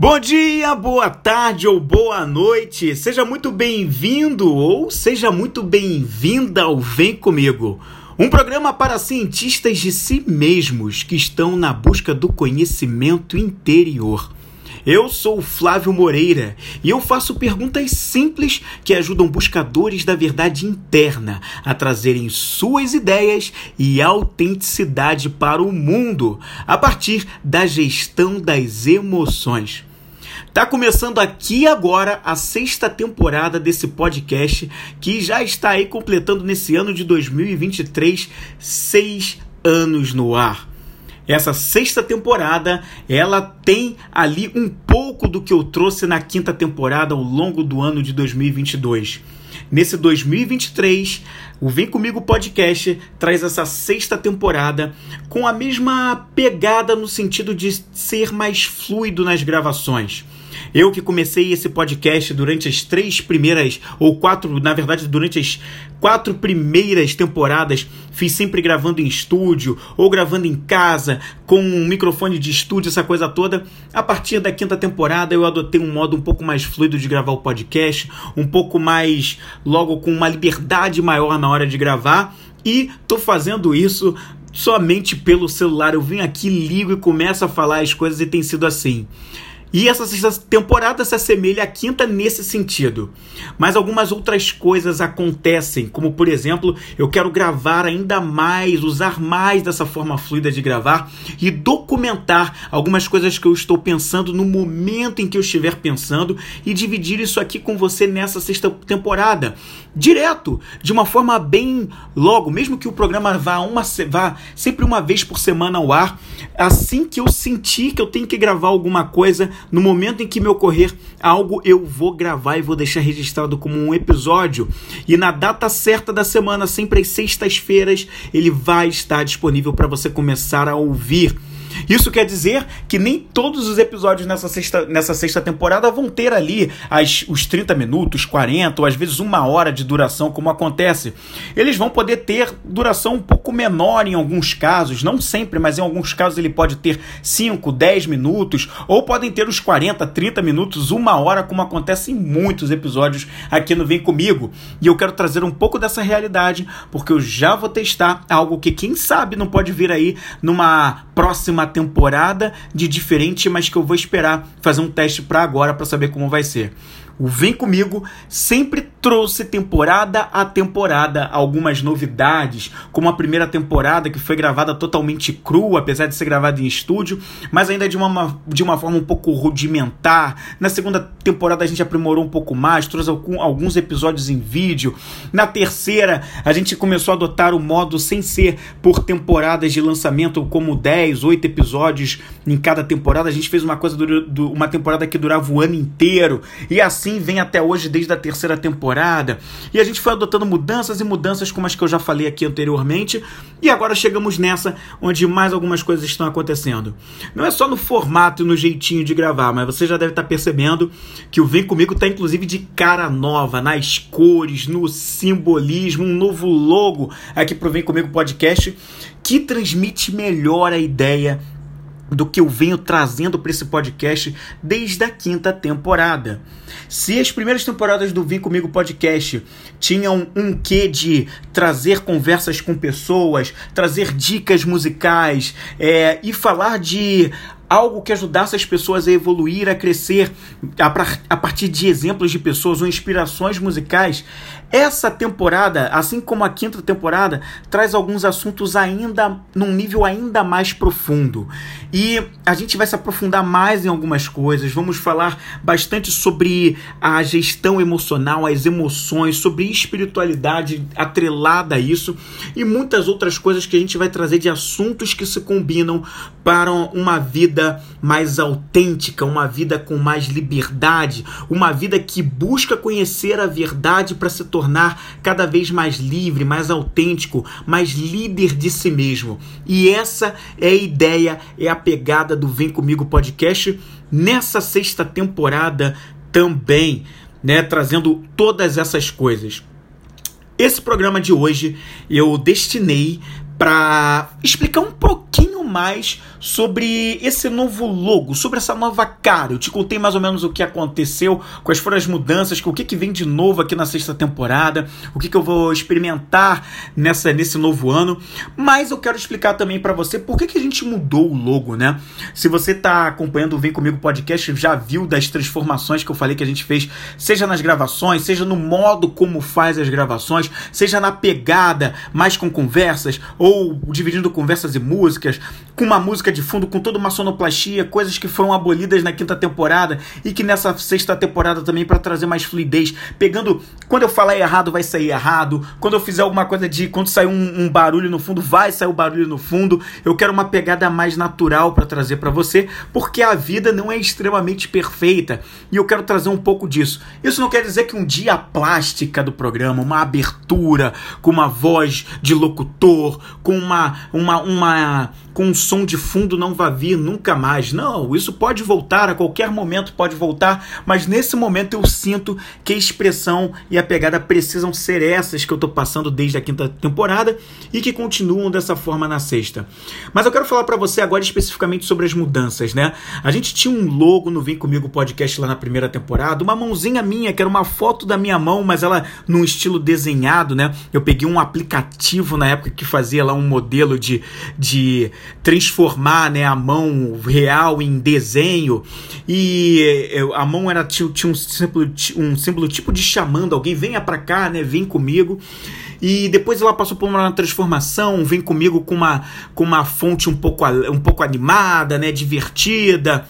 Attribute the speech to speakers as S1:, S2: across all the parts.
S1: Bom dia, boa tarde ou boa noite. Seja muito bem-vindo ou seja muito bem-vinda ao Vem Comigo. Um programa para cientistas de si mesmos que estão na busca do conhecimento interior. Eu sou Flávio Moreira e eu faço perguntas simples que ajudam buscadores da verdade interna a trazerem suas ideias e autenticidade para o mundo a partir da gestão das emoções. Tá começando aqui agora a sexta temporada desse podcast que já está aí completando nesse ano de 2023 seis anos no ar. Essa sexta temporada, ela tem ali um pouco do que eu trouxe na quinta temporada ao longo do ano de 2022. Nesse 2023, o Vem Comigo Podcast traz essa sexta temporada com a mesma pegada no sentido de ser mais fluido nas gravações. Eu que comecei esse podcast durante as três primeiras, ou quatro, na verdade, durante as quatro primeiras temporadas, fiz sempre gravando em estúdio ou gravando em casa, com um microfone de estúdio, essa coisa toda. A partir da quinta temporada, eu adotei um modo um pouco mais fluido de gravar o podcast, um pouco mais, logo, com uma liberdade maior na hora de gravar. E tô fazendo isso somente pelo celular. Eu venho aqui, ligo e começo a falar as coisas e tem sido assim. E essa sexta temporada se assemelha à quinta nesse sentido. Mas algumas outras coisas acontecem, como por exemplo, eu quero gravar ainda mais, usar mais dessa forma fluida de gravar e documentar algumas coisas que eu estou pensando no momento em que eu estiver pensando e dividir isso aqui com você nessa sexta temporada. Direto, de uma forma bem logo, mesmo que o programa vá, uma, vá sempre uma vez por semana ao ar, assim que eu sentir que eu tenho que gravar alguma coisa, no momento em que me ocorrer algo, eu vou gravar e vou deixar registrado como um episódio. E na data certa da semana, sempre às sextas-feiras, ele vai estar disponível para você começar a ouvir. Isso quer dizer que nem todos os episódios nessa sexta, nessa sexta temporada vão ter ali as, os 30 minutos, 40 ou às vezes uma hora de duração, como acontece. Eles vão poder ter duração um pouco menor em alguns casos, não sempre, mas em alguns casos ele pode ter 5, 10 minutos, ou podem ter os 40, 30 minutos, uma hora, como acontece em muitos episódios aqui no Vem Comigo. E eu quero trazer um pouco dessa realidade, porque eu já vou testar algo que, quem sabe, não pode vir aí numa próxima temporada de diferente, mas que eu vou esperar fazer um teste para agora para saber como vai ser. O Vem Comigo sempre trouxe temporada a temporada algumas novidades, como a primeira temporada que foi gravada totalmente crua, apesar de ser gravada em estúdio, mas ainda de uma, de uma forma um pouco rudimentar. Na segunda temporada a gente aprimorou um pouco mais, trouxe alguns episódios em vídeo. Na terceira a gente começou a adotar o modo sem ser por temporadas de lançamento, como 10, 8 episódios em cada temporada. A gente fez uma coisa, uma temporada que durava o ano inteiro, e assim vem até hoje, desde a terceira temporada temporada. E a gente foi adotando mudanças e mudanças, como as que eu já falei aqui anteriormente. E agora chegamos nessa, onde mais algumas coisas estão acontecendo. Não é só no formato e no jeitinho de gravar, mas você já deve estar percebendo que o Vem Comigo está inclusive de cara nova, nas cores, no simbolismo, um novo logo aqui pro Vem Comigo Podcast que transmite melhor a ideia do que eu venho trazendo para esse podcast desde a quinta temporada. Se as primeiras temporadas do Vim Comigo Podcast tinham um quê de trazer conversas com pessoas, trazer dicas musicais é, e falar de algo que ajudasse as pessoas a evoluir, a crescer a, partir de exemplos de pessoas ou inspirações musicais, essa temporada, assim como a quinta temporada, traz alguns assuntos ainda num nível ainda mais profundo. E a gente vai se aprofundar mais em algumas coisas. Vamos falar bastante sobre a gestão emocional, as emoções, sobre espiritualidade atrelada a isso e muitas outras coisas que a gente vai trazer de assuntos que se combinam para uma vida mais autêntica, uma vida com mais liberdade, uma vida que busca conhecer a verdade para se tornar cada vez mais livre, mais autêntico, mais líder de si mesmo. E essa é a ideia, é a pegada do Vem Comigo Podcast nessa sexta temporada também, né, trazendo todas essas coisas. Esse programa de hoje eu destinei para explicar um pouquinho mais sobre esse novo logo, sobre essa nova cara. Eu te contei mais ou menos o que aconteceu, quais foram as mudanças, o que, que vem de novo aqui na sexta temporada, o que, que eu vou experimentar nessa, nesse novo ano. Mas eu quero explicar também para você por que, que a gente mudou o logo, né? Se você está acompanhando o Vem Comigo Podcast, já viu das transformações que eu falei que a gente fez, seja nas gravações, seja no modo como faz as gravações, seja na pegada, mais com conversas, ou dividindo conversas e músicas, com uma música de fundo, com toda uma sonoplastia, coisas que foram abolidas na quinta temporada e que nessa sexta temporada também para trazer mais fluidez, pegando quando eu falar errado vai sair errado, quando eu fizer alguma coisa de quando sair um, um barulho no fundo vai sair o barulho no fundo. Eu quero uma pegada mais natural para trazer para você, porque a vida não é extremamente perfeita e eu quero trazer um pouco disso. Isso não quer dizer que um dia a plástica do programa, uma abertura com uma voz de locutor, com uma uma uma com um som de fundo não vai vir nunca mais. Não, isso pode voltar, a qualquer momento pode voltar, mas nesse momento eu sinto que a expressão e a pegada precisam ser essas que eu estou passando desde a quinta temporada e que continuam dessa forma na sexta. Mas eu quero falar para você agora especificamente sobre as mudanças, né? A gente tinha um logo no Vem Comigo podcast lá na primeira temporada, uma mãozinha minha, que era uma foto da minha mão, mas ela num estilo desenhado, né? Eu peguei um aplicativo na época que fazia lá um modelo de, de transformar né, a mão real em desenho. E eh, a mão era tinha, tinha um, símbolo, um símbolo tipo de chamando alguém venha para cá né vem comigo. E depois ela passou por uma transformação vem comigo com uma com uma fonte um pouco um pouco animada né divertida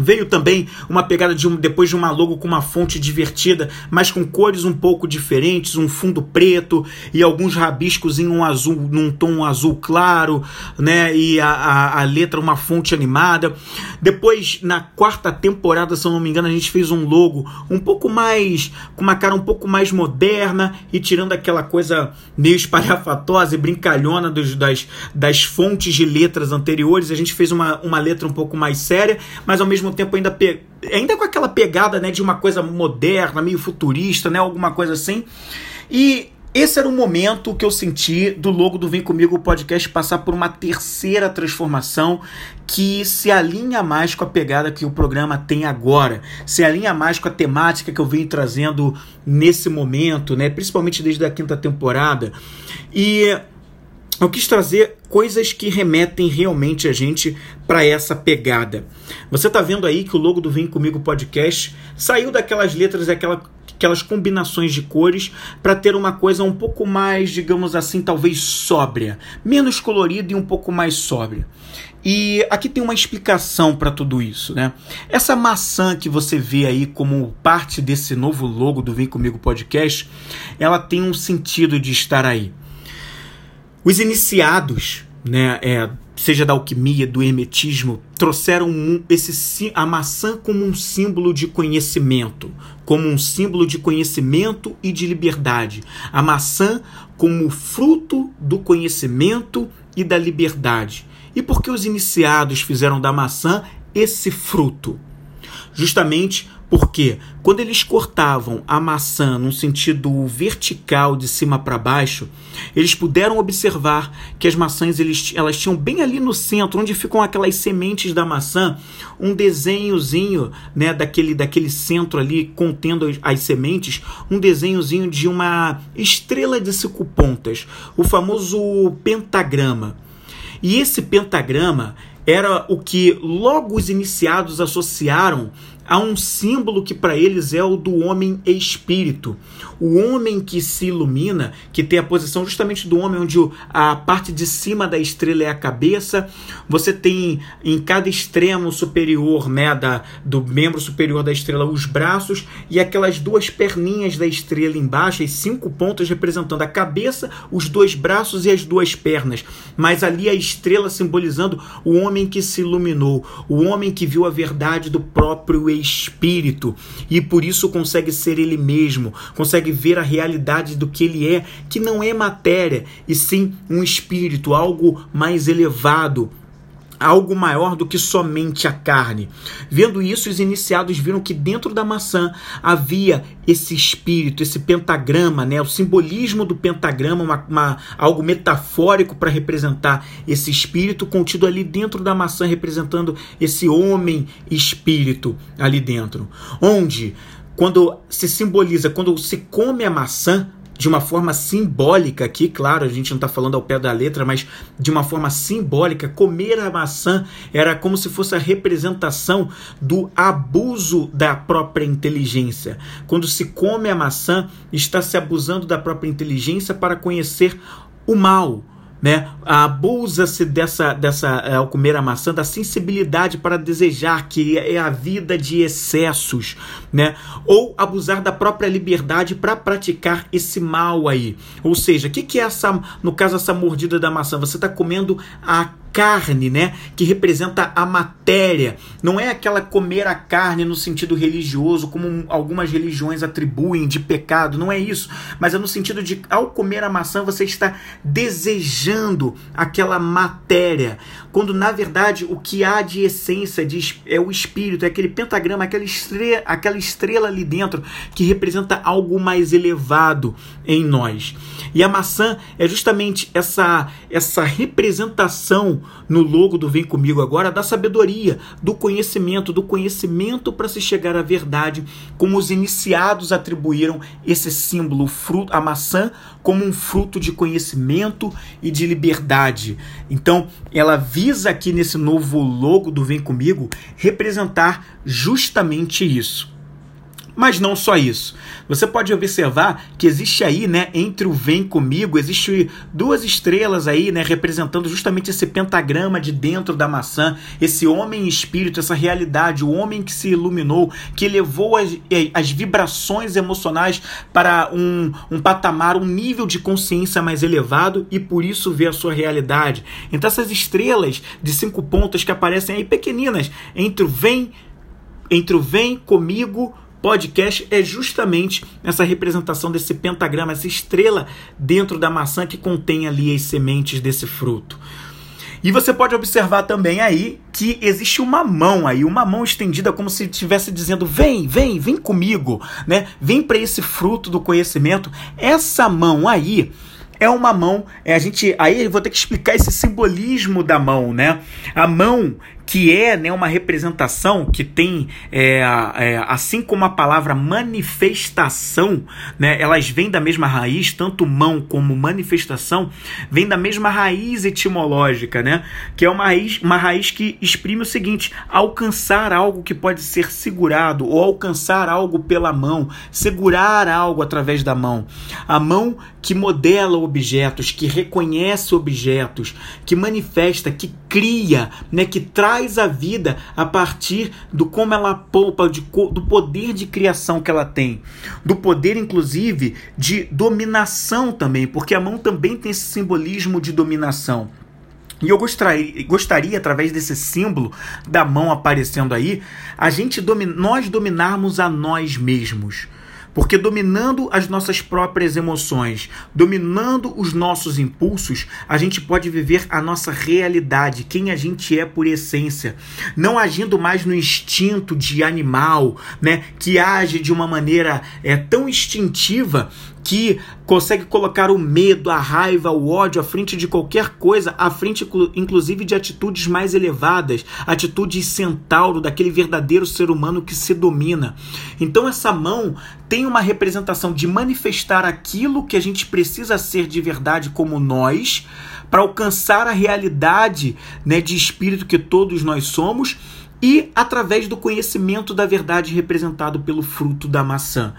S1: Veio também uma pegada de um, depois de uma logo com uma fonte divertida, mas com cores um pouco diferentes, um fundo preto e alguns rabiscos em um azul, num tom azul claro, né? E a, a, a letra uma fonte animada. Depois, na quarta temporada, se eu não me engano, a gente fez um logo um pouco mais, com uma cara um pouco mais moderna e tirando aquela coisa meio espalhafatosa e brincalhona dos, das, das fontes de letras anteriores, a gente fez uma, uma letra um pouco mais séria, mas ao mesmo mesmo tempo ainda, pe... ainda com aquela pegada né, de uma coisa moderna, meio futurista, né, alguma coisa assim. E esse era o momento que eu senti do logo do Vem Comigo podcast passar por uma terceira transformação que se alinha mais com a pegada que o programa tem agora, se alinha mais com a temática que eu venho trazendo nesse momento, né, principalmente desde a quinta temporada. E eu quis trazer coisas que remetem realmente a gente para essa pegada. Você está vendo aí que o logo do Vem Comigo Podcast saiu daquelas letras, aquela, aquelas combinações de cores, para ter uma coisa um pouco mais, digamos assim, talvez sóbria, menos colorida e um pouco mais sóbria. E aqui tem uma explicação para tudo isso, né? Essa maçã que você vê aí como parte desse novo logo do Vem Comigo Podcast, ela tem um sentido de estar aí. Os iniciados, né, é, seja da alquimia, do hermetismo, trouxeram um, esse, a maçã como um símbolo de conhecimento, como um símbolo de conhecimento e de liberdade. A maçã como fruto do conhecimento e da liberdade. E por que os iniciados fizeram da maçã esse fruto? Justamente porque quando eles cortavam a maçã num sentido vertical de cima para baixo, eles puderam observar que as maçãs eles, elas tinham bem ali no centro, onde ficam aquelas sementes da maçã, um desenhozinho né, daquele, daquele centro ali contendo as, as sementes, um desenhozinho de uma estrela de cinco pontas, o famoso pentagrama. E esse pentagrama era o que logo os iniciados associaram há um símbolo que para eles é o do homem espírito. O homem que se ilumina, que tem a posição justamente do homem, onde a parte de cima da estrela é a cabeça. Você tem em cada extremo superior, né, da, do membro superior da estrela, os braços e aquelas duas perninhas da estrela embaixo, as cinco pontas representando a cabeça, os dois braços e as duas pernas. Mas ali a estrela simbolizando o homem que se iluminou, o homem que viu a verdade do próprio espírito. E por isso consegue ser ele mesmo, consegue ver a realidade do que ele é, que não é matéria, e sim um espírito, algo mais elevado, algo maior do que somente a carne. Vendo isso, os iniciados viram que dentro da maçã havia esse espírito, esse pentagrama, né? o simbolismo do pentagrama, uma, uma algo metafórico para representar esse espírito contido ali dentro da maçã, representando esse homem espírito ali dentro. Onde, quando se simboliza, quando se come a maçã, de uma forma simbólica aqui, claro, a gente não está falando ao pé da letra, mas de uma forma simbólica, comer a maçã era como se fosse a representação do abuso da própria inteligência. Quando se come a maçã, está se abusando da própria inteligência para conhecer o mal, né? Abusa-se dessa, dessa, é, ao comer a maçã, da sensibilidade para desejar, que é a vida de excessos, né? Ou abusar da própria liberdade para praticar esse mal aí. Ou seja, o que, que é essa, no caso, essa mordida da maçã? Você está comendo a carne, né, que representa a matéria. Não é aquela comer a carne no sentido religioso, como algumas religiões atribuem de pecado, não é isso, mas é no sentido de ao comer a maçã você está desejando aquela matéria, quando na verdade o que há de essência de, é o espírito, é aquele pentagrama, aquela estrela, aquela estrela ali dentro que representa algo mais elevado em nós. E a maçã é justamente essa essa representação no logo do Vem Comigo Agora da sabedoria, do conhecimento, do conhecimento para se chegar à verdade, como os iniciados atribuíram esse símbolo, fruto, a maçã, como um fruto de conhecimento e de liberdade. Então, ela visa aqui nesse novo logo do Vem Comigo representar justamente isso. Mas não só isso. Você pode observar que existe aí, né, entre o vem comigo, existe duas estrelas aí, né, representando justamente esse pentagrama de dentro da maçã, esse homem espírito, essa realidade, o homem que se iluminou, que elevou as, as vibrações emocionais para um, um patamar, um nível de consciência mais elevado e por isso vê a sua realidade. Então essas estrelas de cinco pontas que aparecem aí pequeninas entre o vem entre o vem comigo podcast é justamente essa representação desse pentagrama, essa estrela dentro da maçã que contém ali as sementes desse fruto. E você pode observar também aí que existe uma mão aí, uma mão estendida como se estivesse dizendo: "Vem, vem, vem comigo", né? Vem para esse fruto do conhecimento. Essa mão aí é uma mão, é a gente aí eu vou ter que explicar esse simbolismo da mão, né? A mão que é né, uma representação que tem, é, é, assim como a palavra manifestação, né, elas vêm da mesma raiz, tanto mão como manifestação, vem da mesma raiz etimológica, né, que é uma raiz, uma raiz que exprime o seguinte: alcançar algo que pode ser segurado, ou alcançar algo pela mão, segurar algo através da mão. A mão que modela objetos, que reconhece objetos, que manifesta, que cria, né, que traz a vida a partir do como ela poupa, de, do poder de criação que ela tem, do poder inclusive de dominação também, porque a mão também tem esse simbolismo de dominação. E eu gostaria, gostaria, através desse símbolo da mão aparecendo aí, a gente domin, nós dominarmos a nós mesmos. Porque dominando as nossas próprias emoções, dominando os nossos impulsos, a gente pode viver a nossa realidade, quem a gente é por essência, não agindo mais no instinto de animal, né, que age de uma maneira é, tão instintiva que consegue colocar o medo, a raiva, o ódio à frente de qualquer coisa, à frente inclusive de atitudes mais elevadas, atitudes centauro, daquele verdadeiro ser humano que se domina. Então essa mão tem uma representação de manifestar aquilo que a gente precisa ser de verdade como nós, para alcançar a realidade né, de espírito que todos nós somos e através do conhecimento da verdade representado pelo fruto da maçã.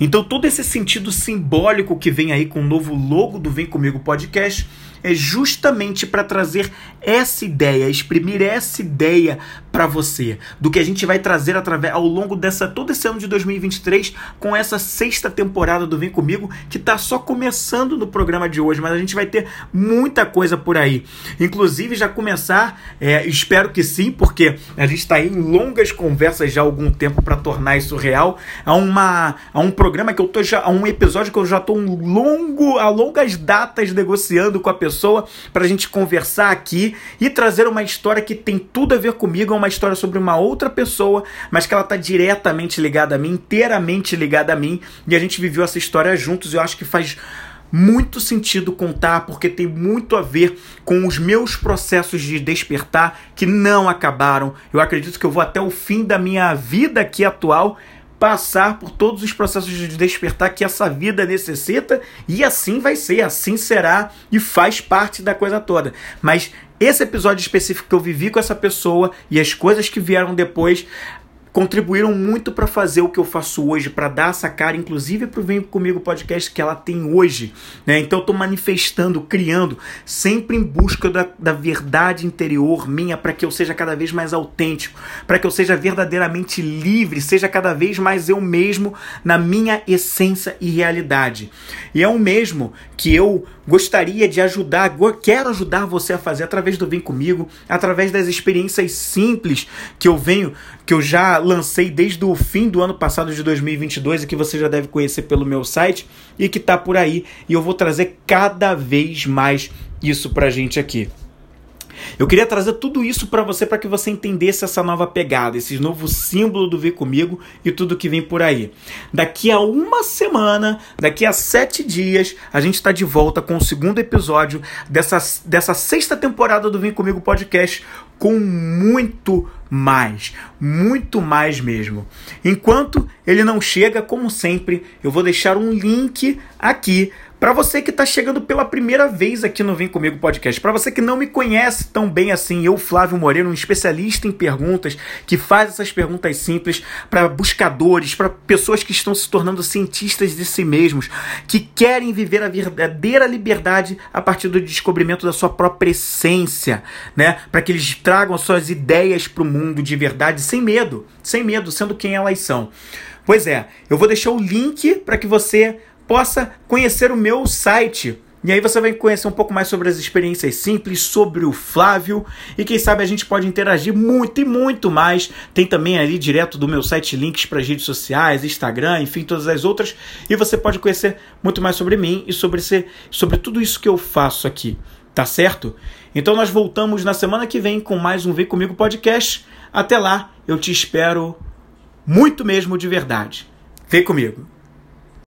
S1: Então, todo esse sentido simbólico que vem aí com o novo logo do Vem Comigo Podcast é justamente para trazer essa ideia, exprimir essa ideia para você, do que a gente vai trazer através ao longo dessa todo esse ano de 2023 com essa sexta temporada do Vem Comigo, que está só começando no programa de hoje, mas a gente vai ter muita coisa por aí. Inclusive já começar, é, espero que sim, porque a gente está em longas conversas já há algum tempo para tornar isso real. Há uma há um programa que eu tô já, há um episódio que eu já estou um longo, a longas datas negociando com a pessoa pessoa para a gente conversar aqui e trazer uma história que tem tudo a ver comigo, é uma história sobre uma outra pessoa, mas que ela está diretamente ligada a mim, inteiramente ligada a mim, e a gente viveu essa história juntos. Eu acho que faz muito sentido contar porque tem muito a ver com os meus processos de despertar que não acabaram. Eu acredito que eu vou até o fim da minha vida aqui atual passar por todos os processos de despertar que essa vida necessita e assim vai ser, assim será e faz parte da coisa toda. Mas esse episódio específico que eu vivi com essa pessoa e as coisas que vieram depois contribuíram muito para fazer o que eu faço hoje, para dar essa cara, inclusive para o Vem Comigo podcast que ela tem hoje. Né? Então eu estou manifestando, criando, sempre em busca da, da verdade interior minha, para que eu seja cada vez mais autêntico, para que eu seja verdadeiramente livre, seja cada vez mais eu mesmo na minha essência e realidade. E é o mesmo que eu gostaria de ajudar, quero ajudar você a fazer através do Vem Comigo, através das experiências simples que eu venho, que eu já lancei desde o fim do ano passado de 2022 e que você já deve conhecer pelo meu site e que está por aí. E eu vou trazer cada vez mais isso pra gente aqui. Eu queria trazer tudo isso para você para que você entendesse essa nova pegada, esse novo símbolo do Vir Comigo e tudo que vem por aí. Daqui a uma semana, daqui a sete dias, a gente está de volta com o segundo episódio dessa, dessa sexta temporada do Vem Comigo Podcast com muito mais, muito mais mesmo. Enquanto ele não chega, como sempre, eu vou deixar um link aqui para você que está chegando pela primeira vez aqui no Vem Comigo Podcast, para você que não me conhece tão bem assim, eu, Flávio Moreno, um especialista em perguntas, que faz essas perguntas simples para buscadores, para pessoas que estão se tornando cientistas de si mesmos, que querem viver a verdadeira liberdade a partir do descobrimento da sua própria essência, né? Para que eles tragam as suas ideias para o mundo de verdade sem medo, sem medo, sendo quem elas são. Pois é, eu vou deixar o link para que você possa conhecer o meu site. E aí você vai conhecer um pouco mais sobre as experiências simples, sobre o Flávio e quem sabe a gente pode interagir muito e muito mais. Tem também ali direto do meu site links para as redes sociais, Instagram, enfim, todas as outras. E você pode conhecer muito mais sobre mim e sobre, esse, sobre tudo isso que eu faço aqui, tá certo? Então nós voltamos na semana que vem com mais um Vem Comigo podcast. Até lá, eu te espero muito mesmo de verdade. Vem comigo!